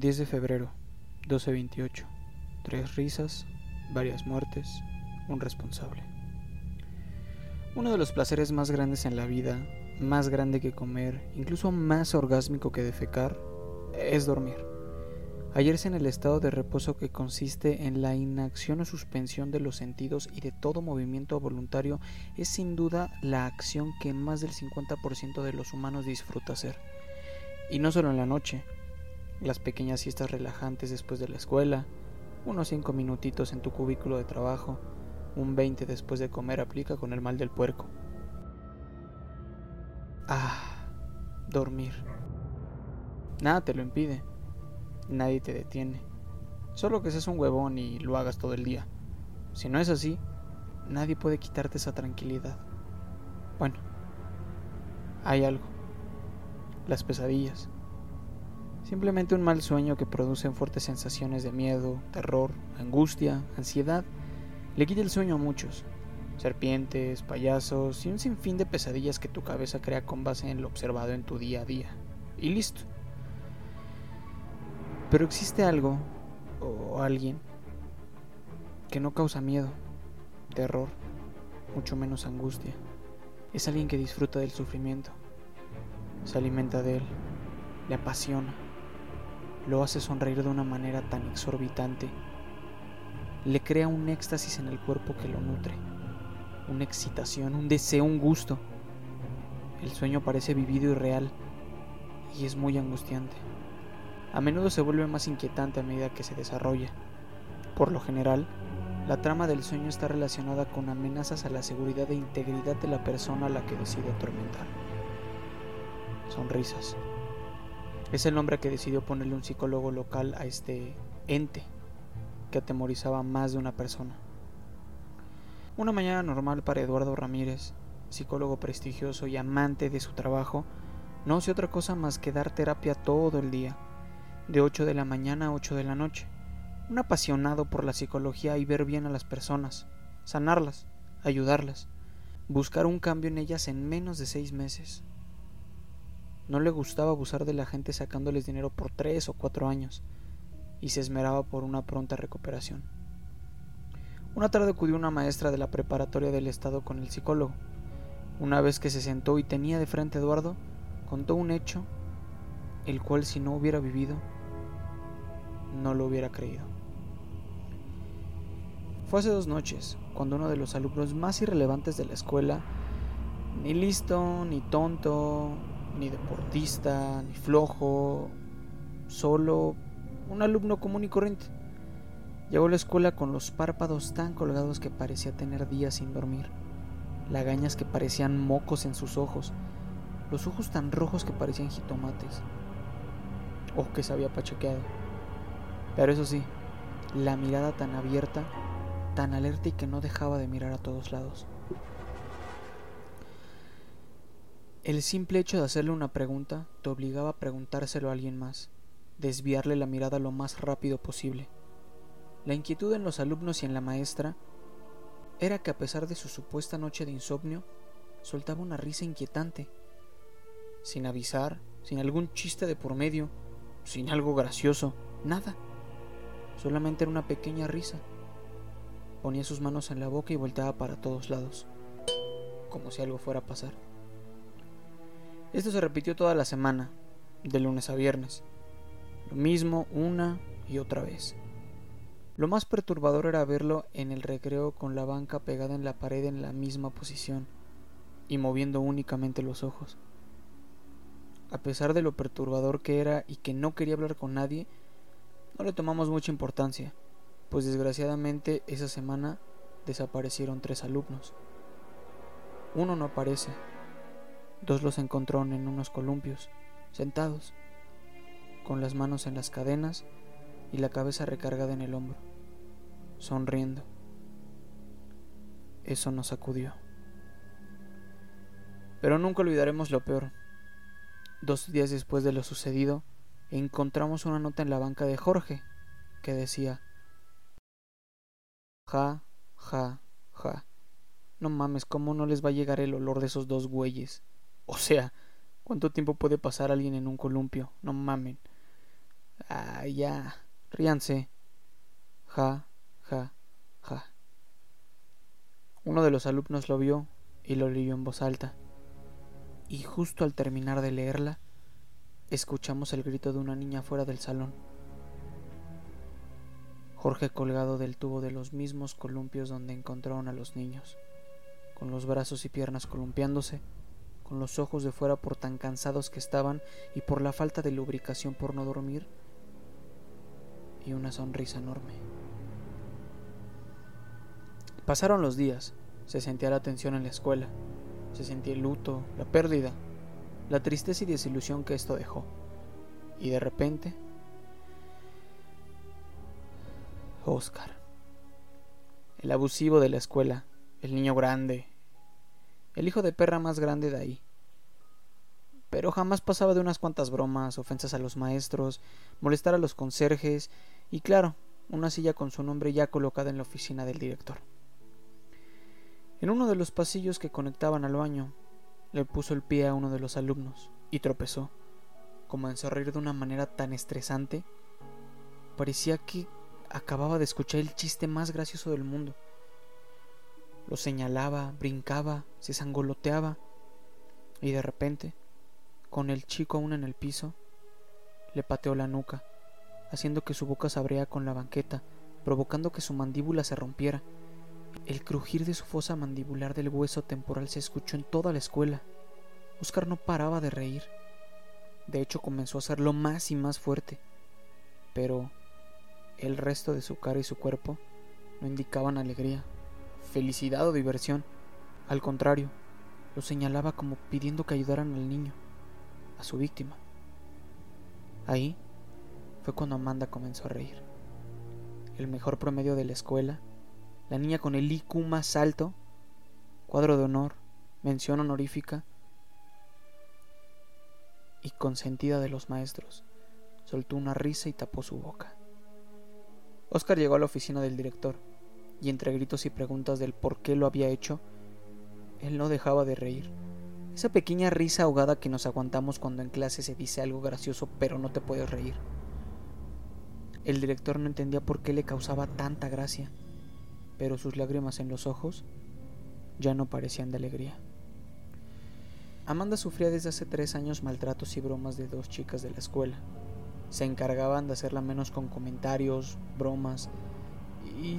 10 de febrero, 12.28. Tres risas, varias muertes, un responsable. Uno de los placeres más grandes en la vida, más grande que comer, incluso más orgásmico que defecar, es dormir. Hallarse en el estado de reposo que consiste en la inacción o suspensión de los sentidos y de todo movimiento voluntario es sin duda la acción que más del 50% de los humanos disfruta hacer. Y no solo en la noche, las pequeñas siestas relajantes después de la escuela, unos 5 minutitos en tu cubículo de trabajo, un 20 después de comer aplica con el mal del puerco. Ah, dormir. Nada te lo impide nadie te detiene. Solo que seas un huevón y lo hagas todo el día. Si no es así, nadie puede quitarte esa tranquilidad. Bueno, hay algo. Las pesadillas. Simplemente un mal sueño que produce fuertes sensaciones de miedo, terror, angustia, ansiedad, le quita el sueño a muchos. Serpientes, payasos y un sinfín de pesadillas que tu cabeza crea con base en lo observado en tu día a día. Y listo. Pero existe algo o alguien que no causa miedo, terror, mucho menos angustia. Es alguien que disfruta del sufrimiento, se alimenta de él, le apasiona, lo hace sonreír de una manera tan exorbitante, le crea un éxtasis en el cuerpo que lo nutre, una excitación, un deseo, un gusto. El sueño parece vivido y real y es muy angustiante a menudo se vuelve más inquietante a medida que se desarrolla. Por lo general, la trama del sueño está relacionada con amenazas a la seguridad e integridad de la persona a la que decide atormentar. Sonrisas. Es el nombre que decidió ponerle un psicólogo local a este ente que atemorizaba más de una persona. Una mañana normal para Eduardo Ramírez, psicólogo prestigioso y amante de su trabajo, no hace otra cosa más que dar terapia todo el día de 8 de la mañana a 8 de la noche. Un apasionado por la psicología y ver bien a las personas, sanarlas, ayudarlas, buscar un cambio en ellas en menos de seis meses. No le gustaba abusar de la gente sacándoles dinero por tres o cuatro años, y se esmeraba por una pronta recuperación. Una tarde acudió una maestra de la preparatoria del estado con el psicólogo. Una vez que se sentó y tenía de frente a Eduardo, contó un hecho, el cual si no hubiera vivido, no lo hubiera creído. Fue hace dos noches, cuando uno de los alumnos más irrelevantes de la escuela, ni listo, ni tonto, ni deportista, ni flojo, solo un alumno común y corriente, llegó a la escuela con los párpados tan colgados que parecía tener días sin dormir, lagañas que parecían mocos en sus ojos, los ojos tan rojos que parecían jitomates, o que se había pachequeado. Pero eso sí, la mirada tan abierta, tan alerta y que no dejaba de mirar a todos lados. El simple hecho de hacerle una pregunta te obligaba a preguntárselo a alguien más, desviarle la mirada lo más rápido posible. La inquietud en los alumnos y en la maestra era que a pesar de su supuesta noche de insomnio, soltaba una risa inquietante, sin avisar, sin algún chiste de por medio, sin algo gracioso, nada. Solamente era una pequeña risa. Ponía sus manos en la boca y volteaba para todos lados, como si algo fuera a pasar. Esto se repitió toda la semana, de lunes a viernes. Lo mismo una y otra vez. Lo más perturbador era verlo en el recreo con la banca pegada en la pared en la misma posición y moviendo únicamente los ojos. A pesar de lo perturbador que era y que no quería hablar con nadie, no le tomamos mucha importancia, pues desgraciadamente esa semana desaparecieron tres alumnos. Uno no aparece, dos los encontraron en unos columpios, sentados, con las manos en las cadenas y la cabeza recargada en el hombro, sonriendo. Eso nos sacudió. Pero nunca olvidaremos lo peor. Dos días después de lo sucedido, encontramos una nota en la banca de Jorge que decía Ja, ja, ja. No mames, ¿cómo no les va a llegar el olor de esos dos güeyes? O sea, ¿cuánto tiempo puede pasar alguien en un columpio? No mamen. Ah, ya. Ríanse. Ja, ja, ja. Uno de los alumnos lo vio y lo leyó en voz alta. Y justo al terminar de leerla, escuchamos el grito de una niña fuera del salón. Jorge colgado del tubo de los mismos columpios donde encontraron a los niños, con los brazos y piernas columpiándose, con los ojos de fuera por tan cansados que estaban y por la falta de lubricación por no dormir, y una sonrisa enorme. Pasaron los días, se sentía la tensión en la escuela, se sentía el luto, la pérdida, la tristeza y desilusión que esto dejó. Y de repente Oscar. El abusivo de la escuela, el niño grande, el hijo de perra más grande de ahí. Pero jamás pasaba de unas cuantas bromas, ofensas a los maestros, molestar a los conserjes y claro, una silla con su nombre ya colocada en la oficina del director. En uno de los pasillos que conectaban al baño, le puso el pie a uno de los alumnos y tropezó, como en sonreír de una manera tan estresante, parecía que acababa de escuchar el chiste más gracioso del mundo. Lo señalaba, brincaba, se sangoloteaba y de repente, con el chico aún en el piso, le pateó la nuca, haciendo que su boca se abriera con la banqueta, provocando que su mandíbula se rompiera. El crujir de su fosa mandibular del hueso temporal se escuchó en toda la escuela. Oscar no paraba de reír. De hecho, comenzó a hacerlo más y más fuerte. Pero el resto de su cara y su cuerpo no indicaban alegría, felicidad o diversión. Al contrario, lo señalaba como pidiendo que ayudaran al niño, a su víctima. Ahí fue cuando Amanda comenzó a reír. El mejor promedio de la escuela, la niña con el IQ más alto, cuadro de honor, mención honorífica y consentida de los maestros, soltó una risa y tapó su boca. Oscar llegó a la oficina del director, y entre gritos y preguntas del por qué lo había hecho, él no dejaba de reír. Esa pequeña risa ahogada que nos aguantamos cuando en clase se dice algo gracioso pero no te puedes reír. El director no entendía por qué le causaba tanta gracia, pero sus lágrimas en los ojos ya no parecían de alegría. Amanda sufría desde hace tres años maltratos y bromas de dos chicas de la escuela, se encargaban de hacerla menos con comentarios, bromas y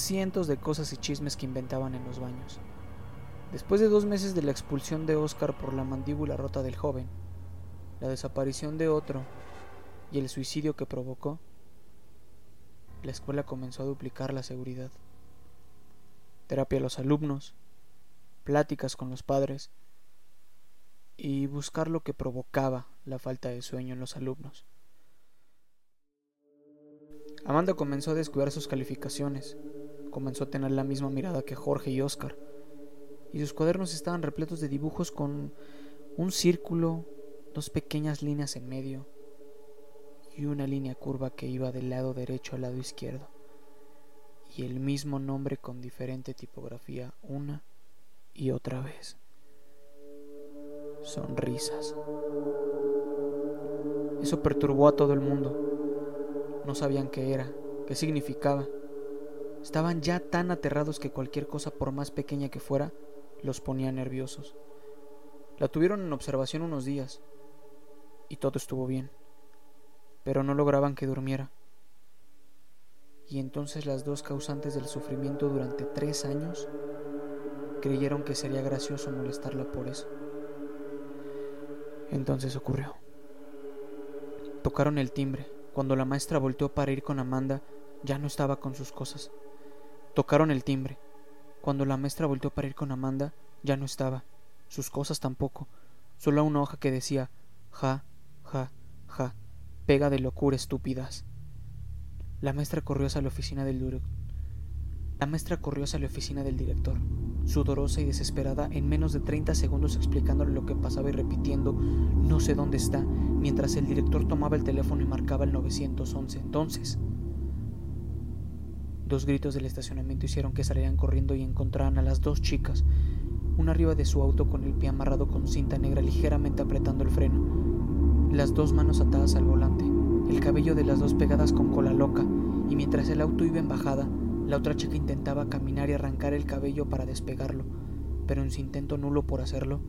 cientos de cosas y chismes que inventaban en los baños. Después de dos meses de la expulsión de Oscar por la mandíbula rota del joven, la desaparición de otro y el suicidio que provocó, la escuela comenzó a duplicar la seguridad. Terapia a los alumnos, pláticas con los padres y buscar lo que provocaba la falta de sueño en los alumnos. Amanda comenzó a descuidar sus calificaciones, comenzó a tener la misma mirada que Jorge y Oscar, y sus cuadernos estaban repletos de dibujos con un círculo, dos pequeñas líneas en medio y una línea curva que iba del lado derecho al lado izquierdo, y el mismo nombre con diferente tipografía una y otra vez. Sonrisas. Eso perturbó a todo el mundo no sabían qué era, qué significaba. Estaban ya tan aterrados que cualquier cosa, por más pequeña que fuera, los ponía nerviosos. La tuvieron en observación unos días y todo estuvo bien, pero no lograban que durmiera. Y entonces las dos causantes del sufrimiento durante tres años creyeron que sería gracioso molestarla por eso. Entonces ocurrió. Tocaron el timbre cuando la maestra volteó para ir con Amanda, ya no estaba con sus cosas. Tocaron el timbre. Cuando la maestra volteó para ir con Amanda, ya no estaba. Sus cosas tampoco. Solo una hoja que decía ja, ja, ja, pega de locura estúpidas. La maestra corrió hacia la oficina del director. La maestra corrió hacia la oficina del director, sudorosa y desesperada, en menos de 30 segundos explicándole lo que pasaba y repitiendo no sé dónde está, mientras el director tomaba el teléfono y marcaba el 911. Entonces, dos gritos del estacionamiento hicieron que salieran corriendo y encontraran a las dos chicas, una arriba de su auto con el pie amarrado con cinta negra ligeramente apretando el freno, las dos manos atadas al volante el cabello de las dos pegadas con cola loca, y mientras el auto iba en bajada, la otra chica intentaba caminar y arrancar el cabello para despegarlo, pero en su intento nulo por hacerlo,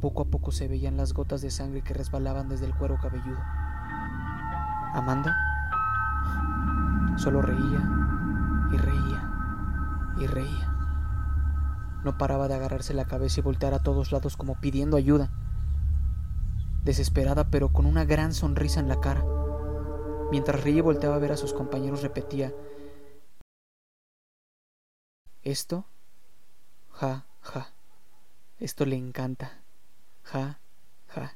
poco a poco se veían las gotas de sangre que resbalaban desde el cuero cabelludo. Amanda solo reía y reía y reía. No paraba de agarrarse la cabeza y voltear a todos lados como pidiendo ayuda. Desesperada pero con una gran sonrisa en la cara. Mientras reía volteaba a ver a sus compañeros repetía, esto, ja, ja, esto le encanta, ja, ja.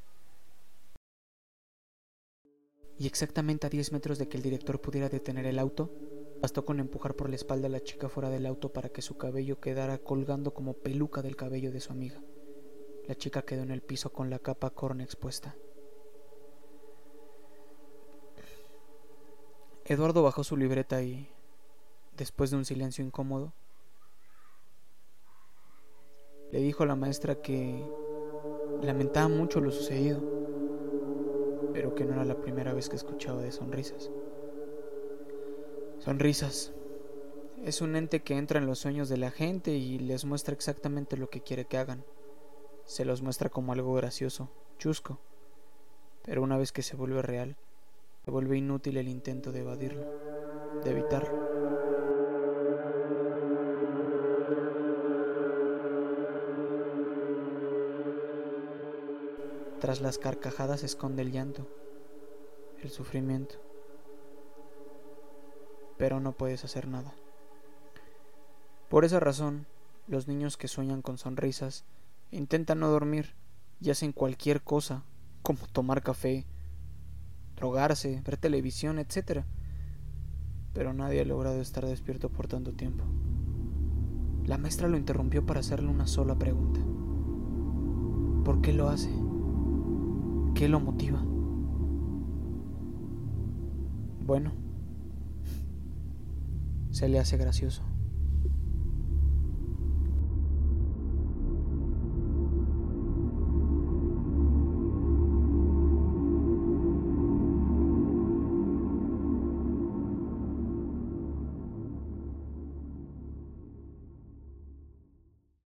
Y exactamente a 10 metros de que el director pudiera detener el auto, bastó con empujar por la espalda a la chica fuera del auto para que su cabello quedara colgando como peluca del cabello de su amiga. La chica quedó en el piso con la capa corna expuesta. Eduardo bajó su libreta y, después de un silencio incómodo, le dijo a la maestra que lamentaba mucho lo sucedido, pero que no era la primera vez que escuchaba de sonrisas. Sonrisas. Es un ente que entra en los sueños de la gente y les muestra exactamente lo que quiere que hagan. Se los muestra como algo gracioso, chusco, pero una vez que se vuelve real, se vuelve inútil el intento de evadirlo, de evitarlo. Tras las carcajadas se esconde el llanto, el sufrimiento, pero no puedes hacer nada. Por esa razón, los niños que sueñan con sonrisas intentan no dormir y hacen cualquier cosa, como tomar café, drogarse, ver televisión, etc. Pero nadie ha logrado estar despierto por tanto tiempo. La maestra lo interrumpió para hacerle una sola pregunta. ¿Por qué lo hace? ¿Qué lo motiva? Bueno, se le hace gracioso.